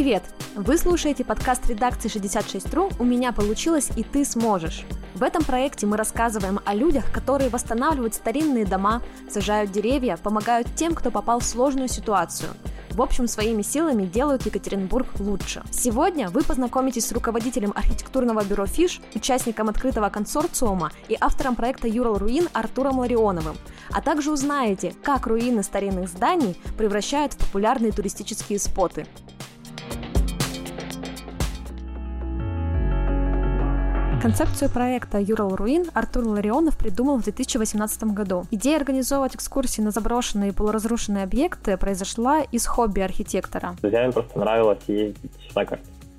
Привет! Вы слушаете подкаст редакции 66.ru «У меня получилось и ты сможешь». В этом проекте мы рассказываем о людях, которые восстанавливают старинные дома, сажают деревья, помогают тем, кто попал в сложную ситуацию – в общем, своими силами делают Екатеринбург лучше. Сегодня вы познакомитесь с руководителем архитектурного бюро «Фиш», участником открытого консорциума и автором проекта «Юрал Руин» Артуром Ларионовым, а также узнаете, как руины старинных зданий превращают в популярные туристические споты. Концепцию проекта «Юрал Руин» Артур Ларионов придумал в 2018 году. Идея организовывать экскурсии на заброшенные и полуразрушенные объекты произошла из хобби архитектора. Друзьям просто нравилось ездить на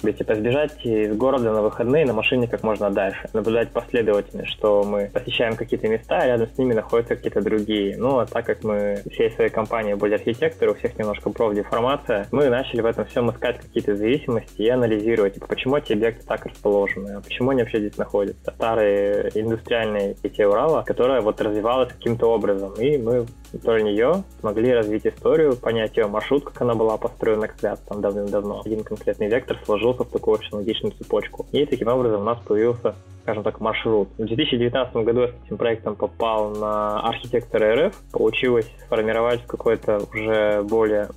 себе типа сбежать из города на выходные на машине как можно дальше, наблюдать последовательность, что мы посещаем какие-то места, а рядом с ними находятся какие-то другие. Ну, а так как мы всей своей компании были архитекторы, у всех немножко профдеформация, мы начали в этом всем искать какие-то зависимости и анализировать, типа, почему эти объекты так расположены, а почему они вообще здесь находятся. Старые индустриальные сети Урала, которая вот развивалась каким-то образом, и мы про нее смогли развить историю, понять ее маршрут, как она была построена когда-то там давным-давно. Один конкретный вектор в такую очень логичную цепочку. И таким образом у нас появился скажем так, маршрут. В 2019 году я с этим проектом попал на архитектора РФ. Получилось сформировать какой-то уже более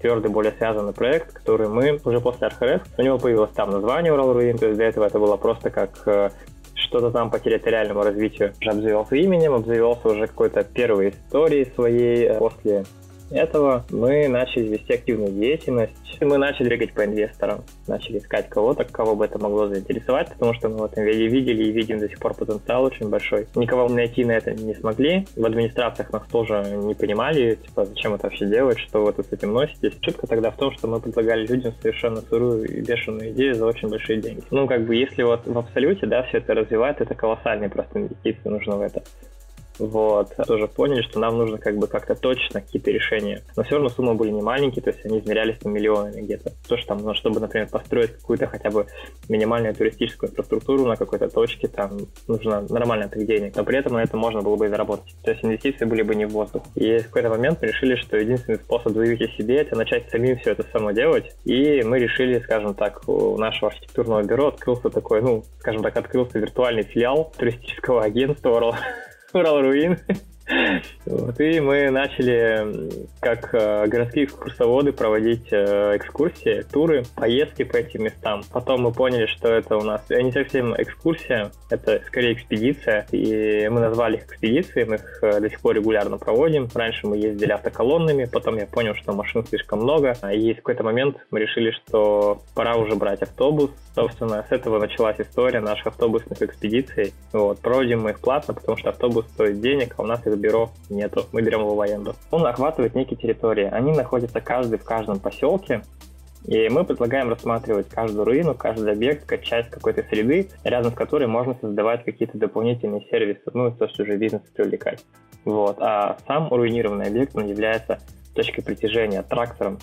твердый, более связанный проект, который мы уже после РХРФ, у него появилось там название Урал Руин, то есть до этого это было просто как э, что-то там по территориальному развитию уже обзавелся именем, обзавелся уже какой-то первой историей своей э, после этого мы начали вести активную деятельность. Мы начали двигать по инвесторам, начали искать кого-то, кого бы это могло заинтересовать, потому что мы в этом видели и видим до сих пор потенциал очень большой. Никого найти на это не смогли. В администрациях нас тоже не понимали, типа, зачем это вообще делать, что вы тут с этим носитесь. Шутка тогда в том, что мы предлагали людям совершенно сырую и бешеную идею за очень большие деньги. Ну, как бы, если вот в абсолюте, да, все это развивать, это колоссальные просто инвестиции нужно в это. Вот. Тоже поняли, что нам нужно как бы как-то точно какие-то решения. Но все равно суммы были не маленькие, то есть они измерялись там миллионами где-то. То, что там, ну, чтобы, например, построить какую-то хотя бы минимальную туристическую инфраструктуру на какой-то точке, там нужно нормально так денег. Но при этом на это можно было бы и заработать. То есть инвестиции были бы не в воздух. И в какой-то момент мы решили, что единственный способ заявить о себе — это начать самим все это само делать. И мы решили, скажем так, у нашего архитектурного бюро открылся такой, ну, скажем так, открылся виртуальный филиал туристического агентства Урал Руин. Вот, и мы начали как э, городские экскурсоводы проводить э, экскурсии, туры, поездки по этим местам. Потом мы поняли, что это у нас не совсем экскурсия, это скорее экспедиция. И мы назвали их экспедицией, мы их э, до сих пор регулярно проводим. Раньше мы ездили автоколоннами, потом я понял, что машин слишком много. И в какой-то момент мы решили, что пора уже брать автобус. Собственно, с этого началась история наших автобусных экспедиций. Вот, проводим мы их платно, потому что автобус стоит денег, а у нас их бюро нету, мы берем его в аренду. Он охватывает некие территории, они находятся каждый в каждом поселке, и мы предлагаем рассматривать каждую руину, каждый объект как часть какой-то среды, рядом с которой можно создавать какие-то дополнительные сервисы, ну, то, что уже бизнес привлекать. Вот. А сам руинированный объект, он является точкой притяжения, трактором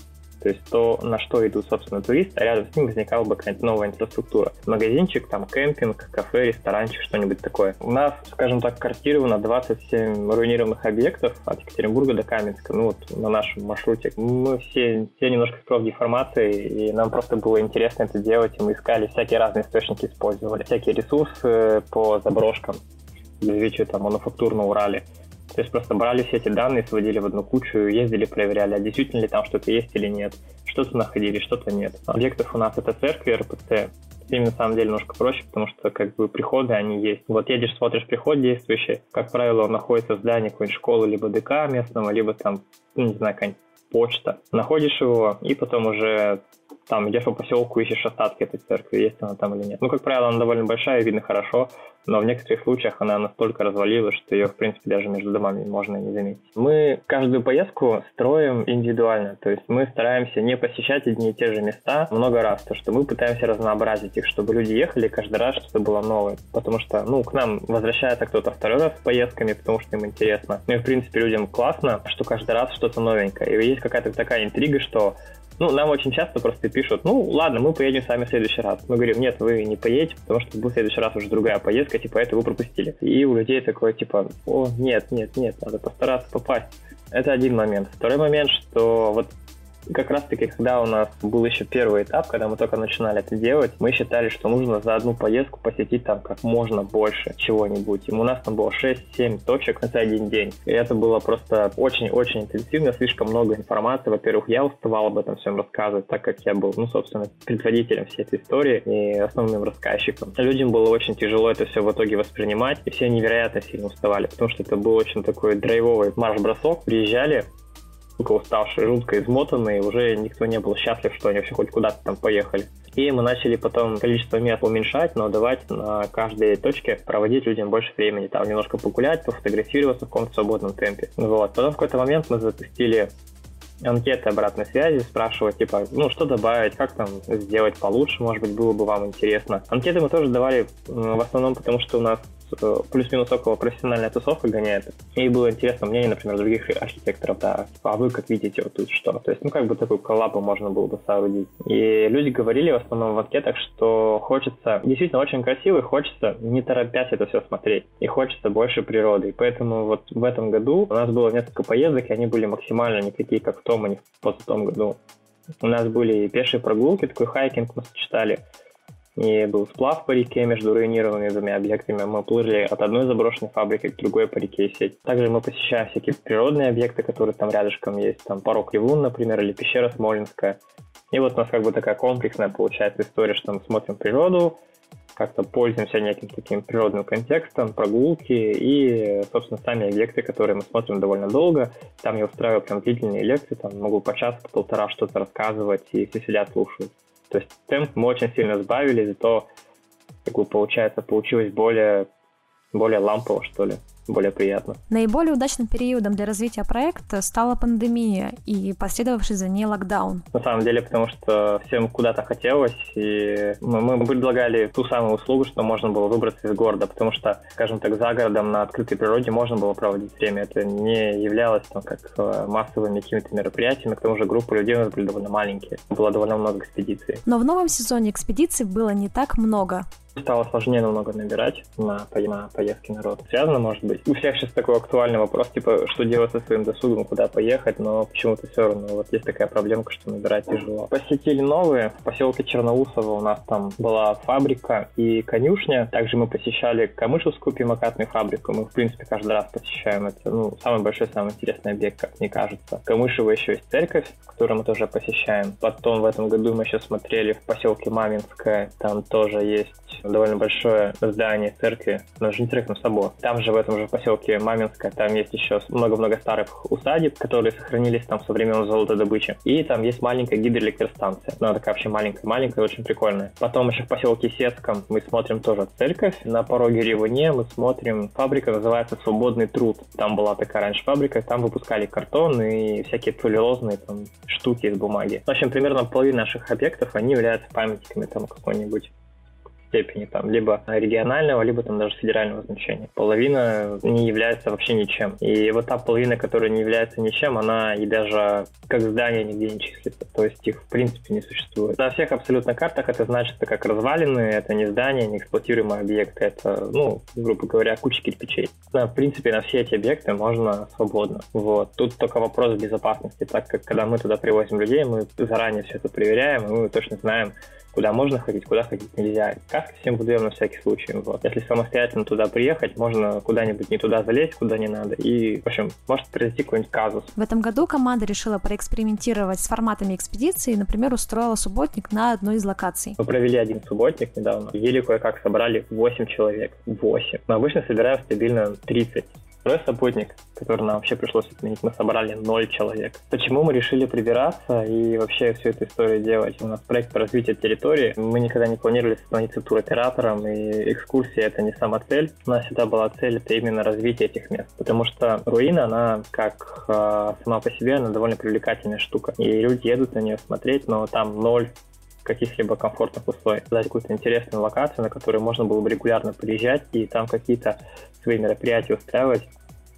то есть то, на что идут, собственно, туристы, а рядом с ним возникала бы какая-то новая инфраструктура. Магазинчик, там, кемпинг, кафе, ресторанчик, что-нибудь такое. У нас, скажем так, картировано 27 руинированных объектов от Екатеринбурга до Каменска, ну вот на нашем маршруте. Мы все, все немножко в профдеформации, и нам просто было интересно это делать, и мы искали всякие разные источники, использовали всякие ресурсы по заброшкам, для там мануфактур на Урале. То есть просто брали все эти данные, сводили в одну кучу, ездили, проверяли, а действительно ли там что-то есть или нет. Что-то находили, что-то нет. Объектов у нас это церкви, РПЦ. С ними на самом деле немножко проще, потому что как бы приходы, они есть. Вот едешь, смотришь приход действующий, как правило, он находится в здании какой-нибудь школы, либо ДК местного, либо там, ну, не знаю, какая-нибудь почта. Находишь его, и потом уже там идешь по поселку, ищешь остатки этой церкви, есть она там или нет. Ну, как правило, она довольно большая, видно хорошо, но в некоторых случаях она настолько развалилась, что ее, в принципе, даже между домами можно не заметить. Мы каждую поездку строим индивидуально, то есть мы стараемся не посещать одни и те же места много раз, то что мы пытаемся разнообразить их, чтобы люди ехали каждый раз что-то было новое, потому что, ну, к нам возвращается кто-то второй раз с поездками, потому что им интересно. Ну и, в принципе, людям классно, что каждый раз что-то новенькое. И есть какая-то такая интрига, что ну, нам очень часто просто пишут, ну, ладно, мы поедем с вами в следующий раз. Мы говорим, нет, вы не поедете, потому что был в следующий раз уже другая поездка, типа, это вы пропустили. И у людей такое, типа, о, нет, нет, нет, надо постараться попасть. Это один момент. Второй момент, что вот как раз-таки, когда у нас был еще первый этап, когда мы только начинали это делать, мы считали, что нужно за одну поездку посетить там как можно больше чего-нибудь. И у нас там было 6-7 точек за один день. И это было просто очень-очень интенсивно, слишком много информации. Во-первых, я уставал об этом всем рассказывать, так как я был, ну, собственно, предводителем всей этой истории и основным рассказчиком. Людям было очень тяжело это все в итоге воспринимать, и все невероятно сильно уставали, потому что это был очень такой драйвовый марш-бросок. Приезжали, жутко уставшие, жутко измотанные, уже никто не был счастлив, что они вообще хоть куда-то там поехали. И мы начали потом количество мест уменьшать, но давать на каждой точке проводить людям больше времени, там немножко погулять, пофотографироваться в каком-то свободном темпе. Вот. Потом в какой-то момент мы запустили анкеты обратной связи, спрашивать, типа, ну, что добавить, как там сделать получше, может быть, было бы вам интересно. Анкеты мы тоже давали в основном потому, что у нас плюс-минус около профессиональная тусовка гоняет. И было интересно мнение, например, других архитекторов, да, а вы как видите вот тут что? То есть, ну, как бы такую коллабу можно было бы соорудить. И люди говорили в основном в анкетах, что хочется, действительно очень красиво, и хочется не торопясь это все смотреть. И хочется больше природы. И поэтому вот в этом году у нас было несколько поездок, и они были максимально не такие, как в том, и не в том году. У нас были пешие прогулки, такой хайкинг мы сочетали и был сплав по реке между руинированными двумя объектами. Мы плыли от одной заброшенной фабрики к другой по реке сеть. Также мы посещаем всякие природные объекты, которые там рядышком есть. Там порог Ливун, например, или пещера Смолинская. И вот у нас как бы такая комплексная получается история, что мы смотрим природу, как-то пользуемся неким таким природным контекстом, прогулки и, собственно, сами объекты, которые мы смотрим довольно долго. Там я устраиваю прям длительные лекции, там могу по часу, по полтора что-то рассказывать, и все сидят, слушают. То есть темп мы очень сильно сбавили, зато, как бы, получается, получилось более, более лампово, что ли более приятно. Наиболее удачным периодом для развития проекта стала пандемия и последовавший за ней локдаун. На самом деле, потому что всем куда-то хотелось, и мы, мы предлагали ту самую услугу, что можно было выбраться из города, потому что, скажем так, за городом на открытой природе можно было проводить время. Это не являлось там, как э, массовыми какими-то мероприятиями, к тому же группы людей у нас были довольно маленькие. Было довольно много экспедиций. Но в новом сезоне экспедиций было не так много. Стало сложнее намного набирать на, на поездки народ. Связано, может быть. У всех сейчас такой актуальный вопрос, типа, что делать со своим досугом, куда поехать, но почему-то все равно вот есть такая проблемка, что набирать тяжело. Посетили новые. В поселке Черноусово у нас там была фабрика и конюшня. Также мы посещали Камышевскую пимокатную фабрику. Мы, в принципе, каждый раз посещаем это. Ну, самый большой, самый интересный объект, как мне кажется. Камышево еще есть церковь, которую мы тоже посещаем. Потом в этом году мы еще смотрели в поселке Маминское. Там тоже есть довольно большое здание церкви, но же интересно собор. Там же, в этом же поселке Маминское, там есть еще много-много старых усадеб, которые сохранились там со времен золотодобычи. И там есть маленькая гидроэлектростанция. Она такая вообще маленькая-маленькая, очень прикольная. Потом еще в поселке Сецком мы смотрим тоже церковь. На пороге Ревуне мы смотрим фабрика, называется «Свободный труд». Там была такая раньше фабрика, там выпускали картон и всякие целлюлозные там штуки из бумаги. В общем, примерно половина наших объектов, они являются памятниками там какой-нибудь степени, там, либо регионального, либо там даже федерального значения. Половина не является вообще ничем. И вот та половина, которая не является ничем, она и даже как здание нигде не числится. То есть их в принципе не существует. На всех абсолютно картах это значится как развалины, это не здание, не эксплуатируемый объект, это, ну, грубо говоря, куча кирпичей. В принципе, на все эти объекты можно свободно. Вот. Тут только вопрос безопасности, так как когда мы туда привозим людей, мы заранее все это проверяем, и мы точно знаем, куда можно ходить, куда ходить нельзя. Каски всем выдаем на всякий случай. Вот. Если самостоятельно туда приехать, можно куда-нибудь не туда залезть, куда не надо. И, в общем, может произойти какой-нибудь казус. В этом году команда решила проэкспериментировать с форматами экспедиции и, например, устроила субботник на одной из локаций. Мы провели один субботник недавно. Еле кое-как собрали 8 человек. 8. Мы обычно собираем стабильно 30. Второй субботник, который нам вообще пришлось отменить, мы собрали ноль человек. Почему мы решили прибираться и вообще всю эту историю делать? У нас проект по развитию территории. Мы никогда не планировали становиться туроператором, и экскурсия — это не сама цель. У нас всегда была цель — это именно развитие этих мест. Потому что руина, она как э, сама по себе, она довольно привлекательная штука. И люди едут на нее смотреть, но там ноль каких-либо комфортных условий. Создать какую-то интересную локацию, на которую можно было бы регулярно приезжать и там какие-то свои мероприятия устраивать.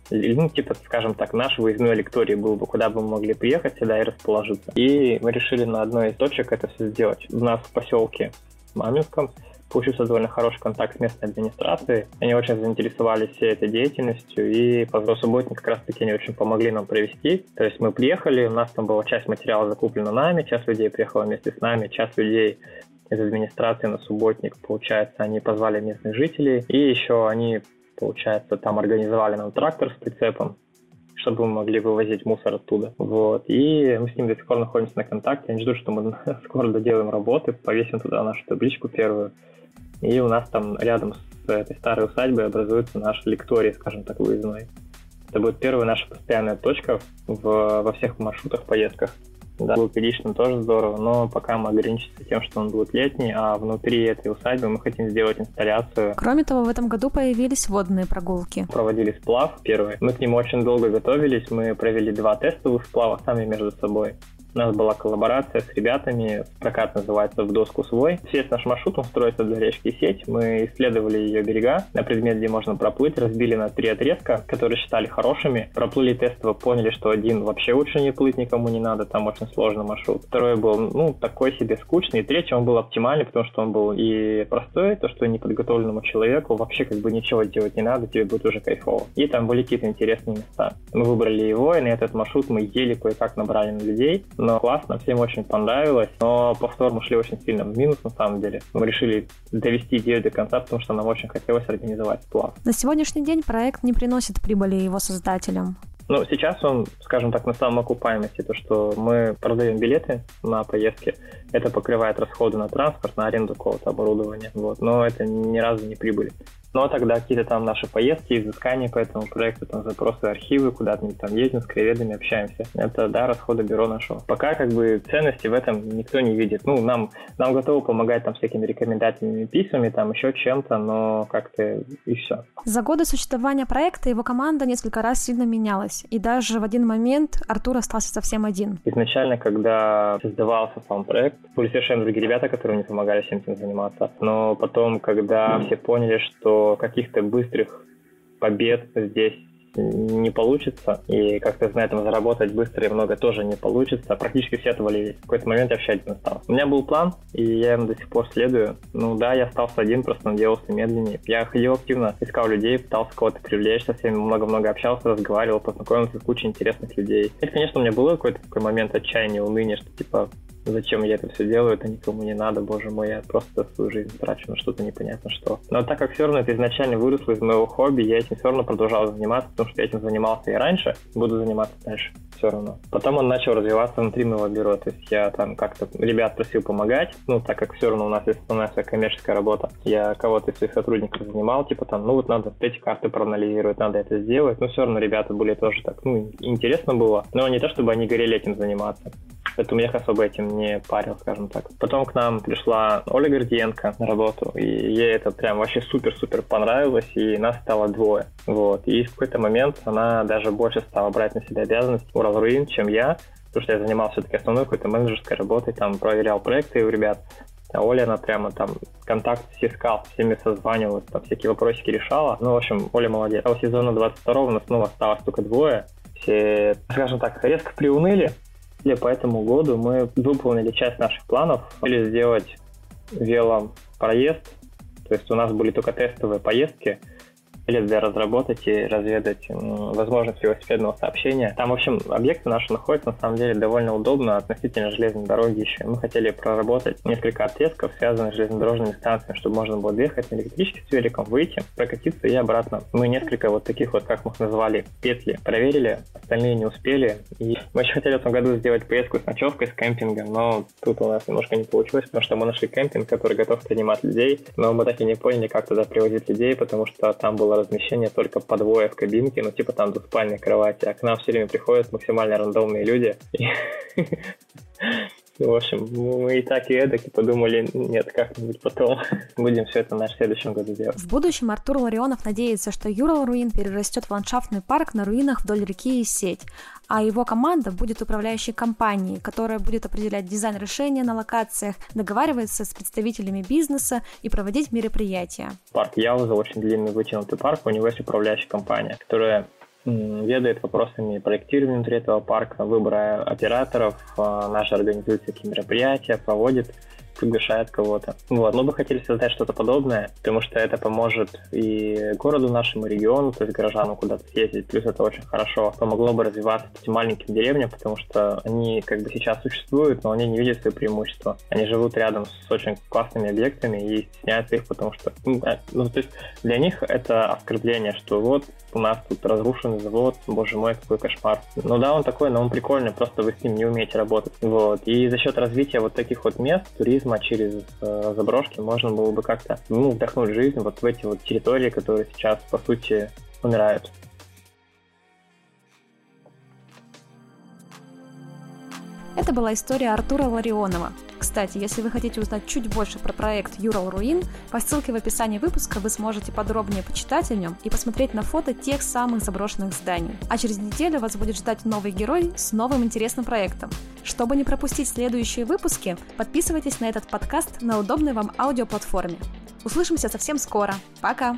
Ну, типа, скажем так, наш выездной лекторий был бы, куда бы мы могли приехать сюда и расположиться. И мы решили на одной из точек это все сделать. У нас в поселке Маминском получился довольно хороший контакт с местной администрацией. Они очень заинтересовались всей этой деятельностью, и по субботник как раз-таки они очень помогли нам провести. То есть мы приехали, у нас там была часть материала закуплена нами, часть людей приехала вместе с нами, часть людей из администрации на субботник, получается, они позвали местных жителей, и еще они, получается, там организовали нам трактор с прицепом, чтобы мы могли вывозить мусор оттуда. Вот. И мы с ним до сих пор находимся на контакте. Они ждут, что мы скоро доделаем работы, повесим туда нашу табличку первую. И у нас там рядом с этой старой усадьбой образуется наш лекторий, скажем так, выездной. Это будет первая наша постоянная точка в, во всех маршрутах, поездках. Да, луперичным тоже здорово, но пока мы ограничимся тем, что он будет летний, а внутри этой усадьбы мы хотим сделать инсталляцию. Кроме того, в этом году появились водные прогулки. Проводили сплав первый. Мы к нему очень долго готовились. Мы провели два тестовых сплава сами между собой. У нас была коллаборация с ребятами, прокат называется «В доску свой». Весь наш маршрут, он строится для речки Сеть. Мы исследовали ее берега на предмет, где можно проплыть, разбили на три отрезка, которые считали хорошими. Проплыли тестово, поняли, что один вообще лучше не плыть, никому не надо, там очень сложный маршрут. Второй был, ну, такой себе скучный. И третий, он был оптимальный, потому что он был и простой, то, что неподготовленному человеку вообще как бы ничего делать не надо, тебе будет уже кайфово. И там были какие-то интересные места. Мы выбрали его, и на этот маршрут мы еле кое-как набрали на людей но классно, всем очень понравилось, но повтор мы шли очень сильно в минус на самом деле. Мы решили довести идею до конца, потому что нам очень хотелось организовать сплав. На сегодняшний день проект не приносит прибыли его создателям. Ну, сейчас он, скажем так, на самом окупаемости, то, что мы продаем билеты на поездки, это покрывает расходы на транспорт, на аренду какого-то оборудования, вот, но это ни разу не прибыль. Но тогда какие-то там наши поездки, изыскания по этому проекту, там запросы архивы, куда-то мы там ездим с краеведами, общаемся. Это, да, расходы бюро нашего. Пока как бы ценности в этом никто не видит. Ну, нам, нам готовы помогать там всякими рекомендательными письмами, там еще чем-то, но как-то и все. За годы существования проекта его команда несколько раз сильно менялась. И даже в один момент Артур остался совсем один. Изначально, когда создавался сам проект, были совершенно другие ребята, которые мне помогали всем этим заниматься. Но потом, когда все поняли, что каких-то быстрых побед здесь не получится, и как-то на этом заработать быстро и много тоже не получится. Практически все отвалились. В какой-то момент я вообще один остался. У меня был план, и я им до сих пор следую. Ну да, я остался один, просто он делался медленнее. Я ходил активно, искал людей, пытался кого-то привлечь, со всеми много-много общался, разговаривал, познакомился с кучей интересных людей. Это, конечно, у меня был какой-то такой момент отчаяния, уныния, что типа зачем я это все делаю, это никому не надо, боже мой, я просто свою жизнь трачу на что-то непонятно что. Но так как все равно это изначально выросло из моего хобби, я этим все равно продолжал заниматься, потому что я этим занимался и раньше, буду заниматься дальше все равно. Потом он начал развиваться внутри моего бюро, то есть я там как-то ребят просил помогать, ну, так как все равно у нас есть основная своя коммерческая работа. Я кого-то из своих сотрудников занимал, типа там, ну, вот надо эти карты проанализировать, надо это сделать, но все равно ребята были тоже так, ну, интересно было, но не то, чтобы они горели этих заниматься. Поэтому я их особо этим не парил, скажем так. Потом к нам пришла Оля Гордиенко на работу, и ей это прям вообще супер-супер понравилось, и нас стало двое. Вот. И в какой-то момент она даже больше стала брать на себя обязанности Урал Руин, чем я, потому что я занимался все-таки основной какой-то менеджерской работой, там проверял проекты у ребят. А Оля, она прямо там контакт искал, всеми созванивалась, там всякие вопросики решала. Ну, в общем, Оля молодец. А у сезона 22 у нас снова осталось только двое. Все, скажем так, резко приуныли, и по этому году мы выполнили часть наших планов. Хотели сделать велопроезд, то есть у нас были только тестовые поездки, для разработать и разведать возможность велосипедного сообщения. Там, в общем, объекты наши находятся на самом деле довольно удобно относительно железной дороги еще. Мы хотели проработать несколько отрезков, связанных с железнодорожными станциями, чтобы можно было доехать на электричке с великом, выйти, прокатиться и обратно. Мы несколько вот таких вот, как мы их назвали, петли проверили, остальные не успели. И мы еще хотели в этом году сделать поездку с ночевкой, с кемпингом, но тут у нас немножко не получилось, потому что мы нашли кемпинг, который готов принимать людей, но мы так и не поняли, как туда привозить людей, потому что там было размещение только по двое в кабинке, ну типа там двуспальной кровати, а к нам все время приходят максимально рандомные люди. В общем, мы и так, и эдак, и подумали, нет, как-нибудь потом будем все это на следующем году делать. В будущем Артур Ларионов надеется, что Юрал Руин перерастет в ландшафтный парк на руинах вдоль реки и сеть, а его команда будет управляющей компанией, которая будет определять дизайн решения на локациях, договариваться с представителями бизнеса и проводить мероприятия. Парк Яуза очень длинный вытянутый парк, у него есть управляющая компания, которая ведает вопросами проектирования внутри этого парка, выбора операторов, а, наши организуют такие мероприятия, проводит приглашает кого-то. Вот, мы бы хотели создать что-то подобное, потому что это поможет и городу нашему, региону, то есть горожанам куда-то съездить, плюс это очень хорошо помогло бы развиваться этим маленьким деревням, потому что они как бы сейчас существуют, но они не видят свои преимущества. Они живут рядом с очень классными объектами и стесняются их, потому что, ну, ну то есть для них это оскорбление, что вот у нас тут разрушенный завод, боже мой, какой кошмар. Ну да, он такой, но он прикольный, просто вы с ним не умеете работать. Вот. И за счет развития вот таких вот мест, туризма через э, заброшки, можно было бы как-то ну, вдохнуть жизнь вот в эти вот территории, которые сейчас, по сути, умирают. Это была история Артура Ларионова. Кстати, если вы хотите узнать чуть больше про проект Юрал Руин, по ссылке в описании выпуска вы сможете подробнее почитать о нем и посмотреть на фото тех самых заброшенных зданий. А через неделю вас будет ждать новый герой с новым интересным проектом. Чтобы не пропустить следующие выпуски, подписывайтесь на этот подкаст на удобной вам аудиоплатформе. Услышимся совсем скоро. Пока!